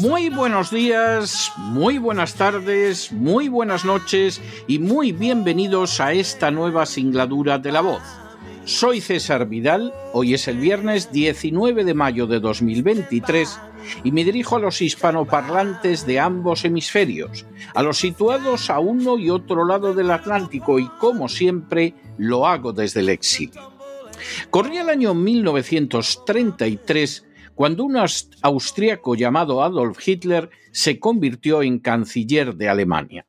Muy buenos días, muy buenas tardes, muy buenas noches y muy bienvenidos a esta nueva singladura de la voz. Soy César Vidal, hoy es el viernes 19 de mayo de 2023 y me dirijo a los hispanoparlantes de ambos hemisferios, a los situados a uno y otro lado del Atlántico y como siempre lo hago desde el exilio. Corría el año 1933 cuando un austríaco llamado Adolf Hitler se convirtió en canciller de Alemania.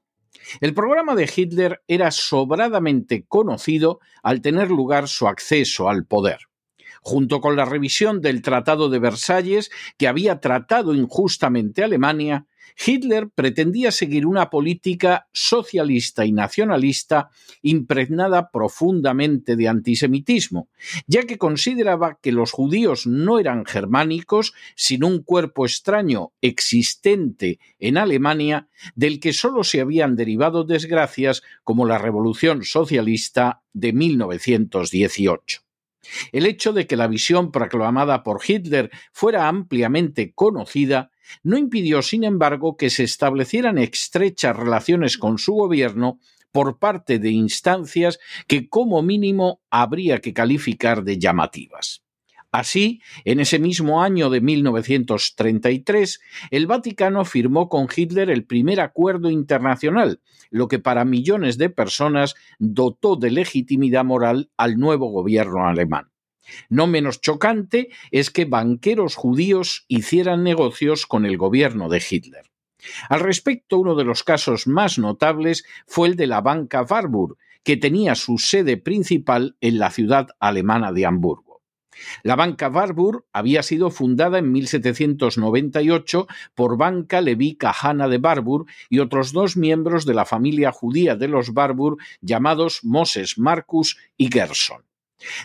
El programa de Hitler era sobradamente conocido al tener lugar su acceso al poder. Junto con la revisión del Tratado de Versalles, que había tratado injustamente a Alemania, Hitler pretendía seguir una política socialista y nacionalista impregnada profundamente de antisemitismo, ya que consideraba que los judíos no eran germánicos, sino un cuerpo extraño existente en Alemania del que sólo se habían derivado desgracias como la Revolución Socialista de 1918. El hecho de que la visión proclamada por Hitler fuera ampliamente conocida no impidió, sin embargo, que se establecieran estrechas relaciones con su gobierno por parte de instancias que como mínimo habría que calificar de llamativas. Así, en ese mismo año de 1933, el Vaticano firmó con Hitler el primer acuerdo internacional, lo que para millones de personas dotó de legitimidad moral al nuevo gobierno alemán. No menos chocante es que banqueros judíos hicieran negocios con el gobierno de Hitler. Al respecto, uno de los casos más notables fue el de la banca Warburg, que tenía su sede principal en la ciudad alemana de Hamburgo. La banca Warburg había sido fundada en 1798 por Banca Levi Kahana de Warburg y otros dos miembros de la familia judía de los Warburg llamados Moses Marcus y Gerson.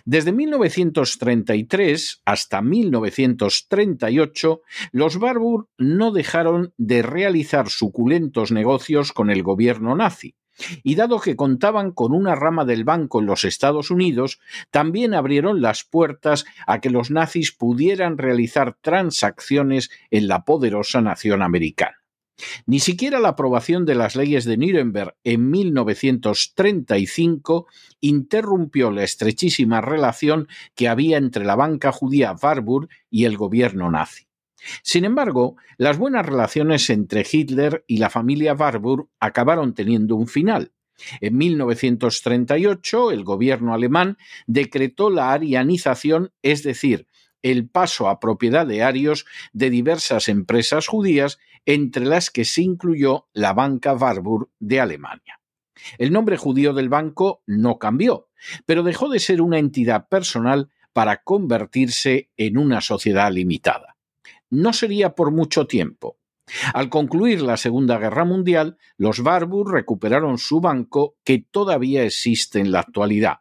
Desde 1933 hasta 1938, los Barbour no dejaron de realizar suculentos negocios con el gobierno nazi. Y dado que contaban con una rama del banco en los Estados Unidos, también abrieron las puertas a que los nazis pudieran realizar transacciones en la poderosa nación americana. Ni siquiera la aprobación de las leyes de Nuremberg en 1935 interrumpió la estrechísima relación que había entre la banca judía Warburg y el gobierno nazi. Sin embargo, las buenas relaciones entre Hitler y la familia Warburg acabaron teniendo un final. En 1938, el gobierno alemán decretó la arianización, es decir, el paso a propiedad de arios de diversas empresas judías entre las que se incluyó la banca Warburg de Alemania. El nombre judío del banco no cambió, pero dejó de ser una entidad personal para convertirse en una sociedad limitada. No sería por mucho tiempo. Al concluir la Segunda Guerra Mundial, los Warburg recuperaron su banco que todavía existe en la actualidad,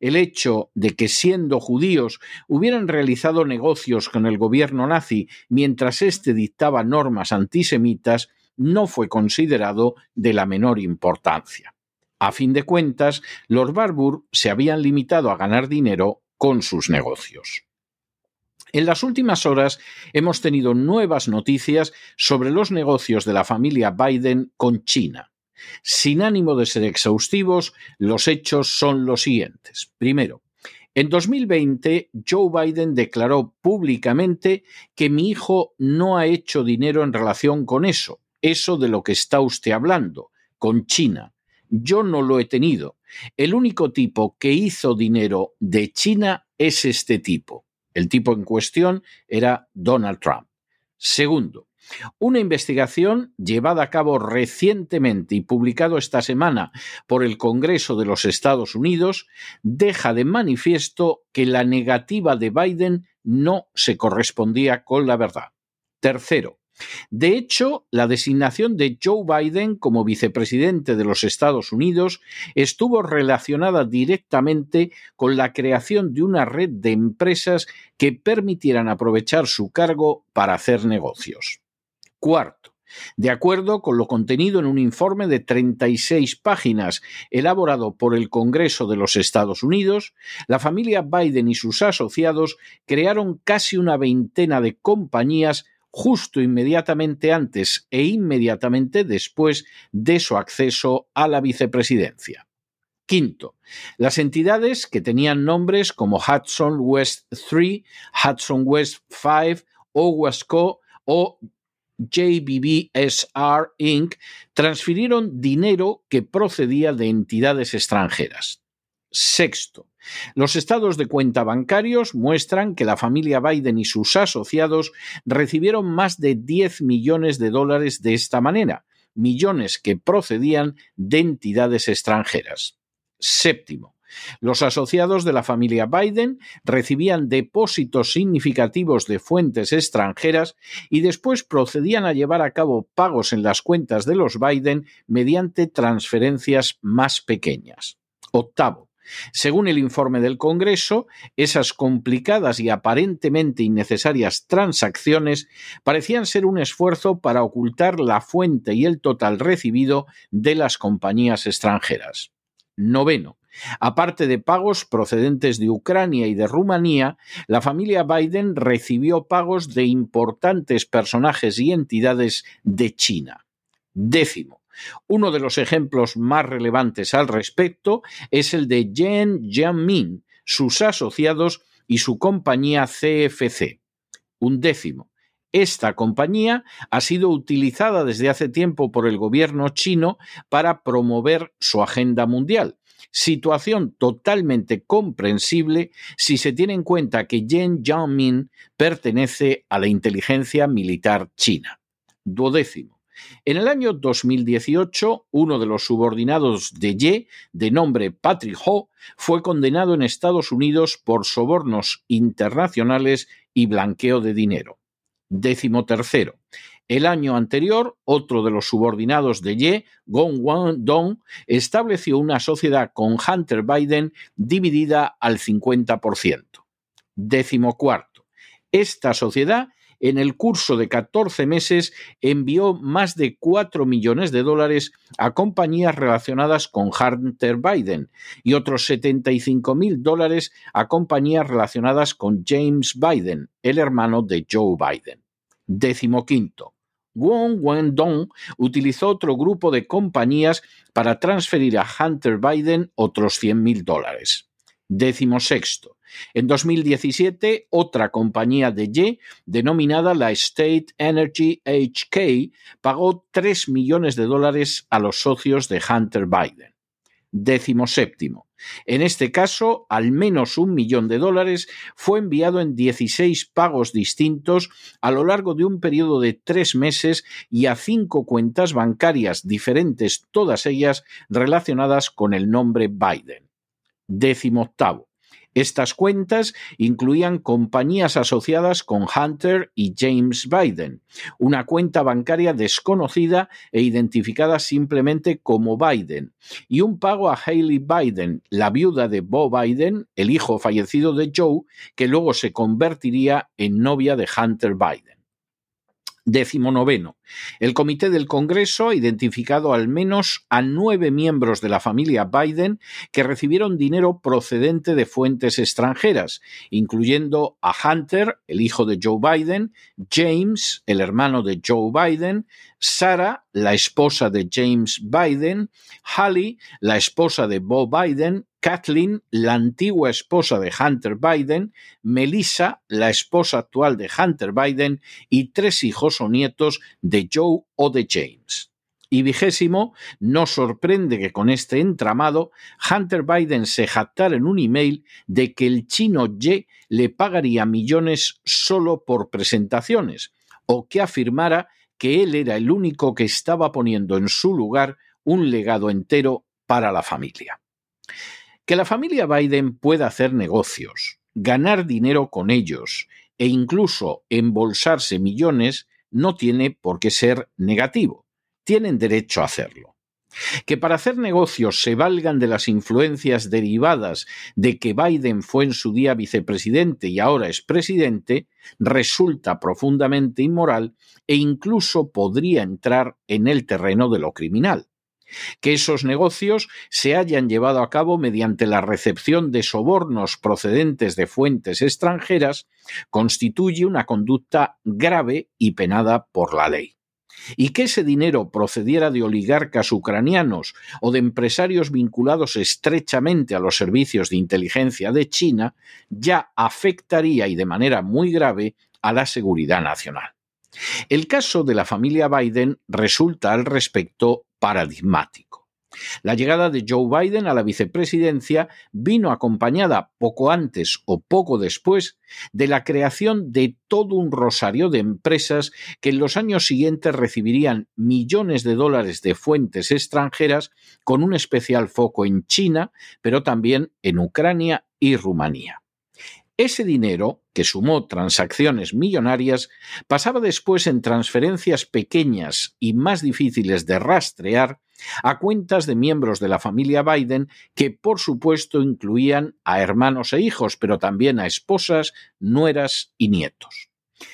el hecho de que siendo judíos hubieran realizado negocios con el gobierno nazi mientras éste dictaba normas antisemitas no fue considerado de la menor importancia. A fin de cuentas, los Barbour se habían limitado a ganar dinero con sus negocios. En las últimas horas hemos tenido nuevas noticias sobre los negocios de la familia Biden con China. Sin ánimo de ser exhaustivos, los hechos son los siguientes. Primero, en 2020, Joe Biden declaró públicamente que mi hijo no ha hecho dinero en relación con eso, eso de lo que está usted hablando, con China. yo no lo he tenido. El único tipo que hizo dinero de China es este tipo. El tipo en cuestión era Donald Trump. Segundo, una investigación llevada a cabo recientemente y publicado esta semana por el Congreso de los Estados Unidos deja de manifiesto que la negativa de Biden no se correspondía con la verdad. Tercero, de hecho, la designación de Joe Biden como vicepresidente de los Estados Unidos estuvo relacionada directamente con la creación de una red de empresas que permitieran aprovechar su cargo para hacer negocios. Cuarto, de acuerdo con lo contenido en un informe de 36 páginas elaborado por el Congreso de los Estados Unidos, la familia Biden y sus asociados crearon casi una veintena de compañías justo inmediatamente antes e inmediatamente después de su acceso a la vicepresidencia. Quinto, las entidades que tenían nombres como Hudson West 3, Hudson West 5, OWASCO o JBBSR Inc. transfirieron dinero que procedía de entidades extranjeras. Sexto, los estados de cuenta bancarios muestran que la familia Biden y sus asociados recibieron más de 10 millones de dólares de esta manera, millones que procedían de entidades extranjeras. Séptimo, los asociados de la familia Biden recibían depósitos significativos de fuentes extranjeras y después procedían a llevar a cabo pagos en las cuentas de los Biden mediante transferencias más pequeñas. Octavo, según el informe del Congreso, esas complicadas y aparentemente innecesarias transacciones parecían ser un esfuerzo para ocultar la fuente y el total recibido de las compañías extranjeras. Noveno. Aparte de pagos procedentes de Ucrania y de Rumanía, la familia Biden recibió pagos de importantes personajes y entidades de China. Décimo. Uno de los ejemplos más relevantes al respecto es el de Jen Jianmin, sus asociados y su compañía CFC. Un décimo. Esta compañía ha sido utilizada desde hace tiempo por el gobierno chino para promover su agenda mundial, situación totalmente comprensible si se tiene en cuenta que Jen Jianmin pertenece a la inteligencia militar china. Duodécimo. En el año 2018, uno de los subordinados de Ye, de nombre Patrick Ho, fue condenado en Estados Unidos por sobornos internacionales y blanqueo de dinero. Décimo tercero. El año anterior, otro de los subordinados de Ye, Gong Wan Dong, estableció una sociedad con Hunter Biden dividida al 50%. Décimo cuarto. Esta sociedad en el curso de 14 meses envió más de 4 millones de dólares a compañías relacionadas con Hunter Biden y otros 75 mil dólares a compañías relacionadas con James Biden, el hermano de Joe Biden. Décimo quinto. Wong Wendong utilizó otro grupo de compañías para transferir a Hunter Biden otros 100 mil dólares. Décimo sexto. En 2017, otra compañía de Ye, denominada la State Energy HK, pagó 3 millones de dólares a los socios de Hunter Biden. Décimo séptimo. En este caso, al menos un millón de dólares fue enviado en 16 pagos distintos a lo largo de un periodo de tres meses y a cinco cuentas bancarias diferentes, todas ellas relacionadas con el nombre Biden. Décimo octavo. Estas cuentas incluían compañías asociadas con Hunter y James Biden, una cuenta bancaria desconocida e identificada simplemente como Biden, y un pago a Hailey Biden, la viuda de Bo Biden, el hijo fallecido de Joe, que luego se convertiría en novia de Hunter Biden. Décimo noveno. El Comité del Congreso ha identificado al menos a nueve miembros de la familia Biden que recibieron dinero procedente de fuentes extranjeras, incluyendo a Hunter, el hijo de Joe Biden, James, el hermano de Joe Biden, Sarah, la esposa de James Biden, Hallie, la esposa de Bo Biden, Kathleen, la antigua esposa de Hunter Biden, Melissa, la esposa actual de Hunter Biden, y tres hijos o nietos de Joe o de James. Y vigésimo, no sorprende que con este entramado Hunter Biden se jactara en un email de que el chino Ye le pagaría millones solo por presentaciones, o que afirmara que él era el único que estaba poniendo en su lugar un legado entero para la familia. Que la familia Biden pueda hacer negocios, ganar dinero con ellos e incluso embolsarse millones no tiene por qué ser negativo. Tienen derecho a hacerlo. Que para hacer negocios se valgan de las influencias derivadas de que Biden fue en su día vicepresidente y ahora es presidente, resulta profundamente inmoral e incluso podría entrar en el terreno de lo criminal que esos negocios se hayan llevado a cabo mediante la recepción de sobornos procedentes de fuentes extranjeras constituye una conducta grave y penada por la ley. Y que ese dinero procediera de oligarcas ucranianos o de empresarios vinculados estrechamente a los servicios de inteligencia de China ya afectaría y de manera muy grave a la seguridad nacional. El caso de la familia Biden resulta al respecto paradigmático. La llegada de Joe Biden a la vicepresidencia vino acompañada poco antes o poco después de la creación de todo un rosario de empresas que en los años siguientes recibirían millones de dólares de fuentes extranjeras con un especial foco en China, pero también en Ucrania y Rumanía. Ese dinero, que sumó transacciones millonarias, pasaba después en transferencias pequeñas y más difíciles de rastrear a cuentas de miembros de la familia Biden que por supuesto incluían a hermanos e hijos, pero también a esposas, nueras y nietos.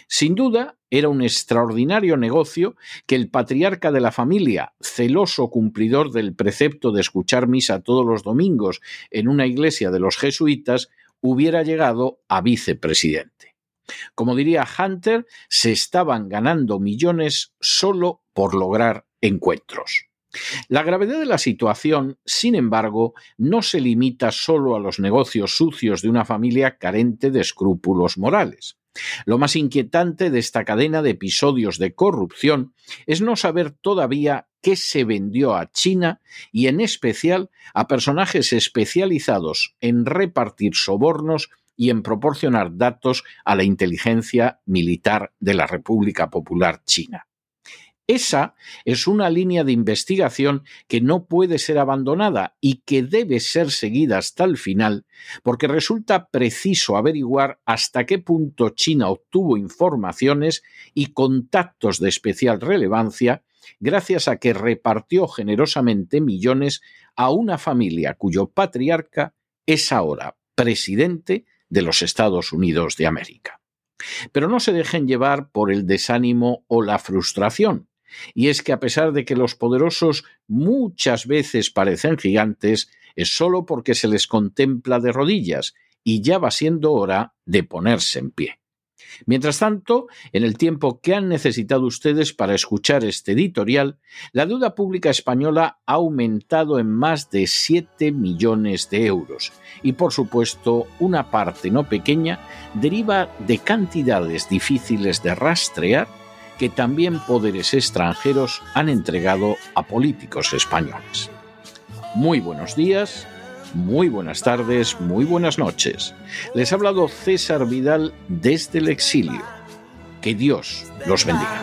Sin duda, era un extraordinario negocio que el patriarca de la familia, celoso cumplidor del precepto de escuchar misa todos los domingos en una iglesia de los jesuitas, hubiera llegado a vicepresidente. Como diría Hunter, se estaban ganando millones solo por lograr encuentros. La gravedad de la situación, sin embargo, no se limita solo a los negocios sucios de una familia carente de escrúpulos morales. Lo más inquietante de esta cadena de episodios de corrupción es no saber todavía qué se vendió a China y en especial a personajes especializados en repartir sobornos y en proporcionar datos a la inteligencia militar de la República Popular China. Esa es una línea de investigación que no puede ser abandonada y que debe ser seguida hasta el final, porque resulta preciso averiguar hasta qué punto China obtuvo informaciones y contactos de especial relevancia gracias a que repartió generosamente millones a una familia cuyo patriarca es ahora presidente de los Estados Unidos de América. Pero no se dejen llevar por el desánimo o la frustración. Y es que a pesar de que los poderosos muchas veces parecen gigantes, es solo porque se les contempla de rodillas y ya va siendo hora de ponerse en pie. Mientras tanto, en el tiempo que han necesitado ustedes para escuchar este editorial, la deuda pública española ha aumentado en más de 7 millones de euros y, por supuesto, una parte no pequeña deriva de cantidades difíciles de rastrear que también poderes extranjeros han entregado a políticos españoles. Muy buenos días, muy buenas tardes, muy buenas noches. Les ha hablado César Vidal desde el exilio. Que Dios los bendiga.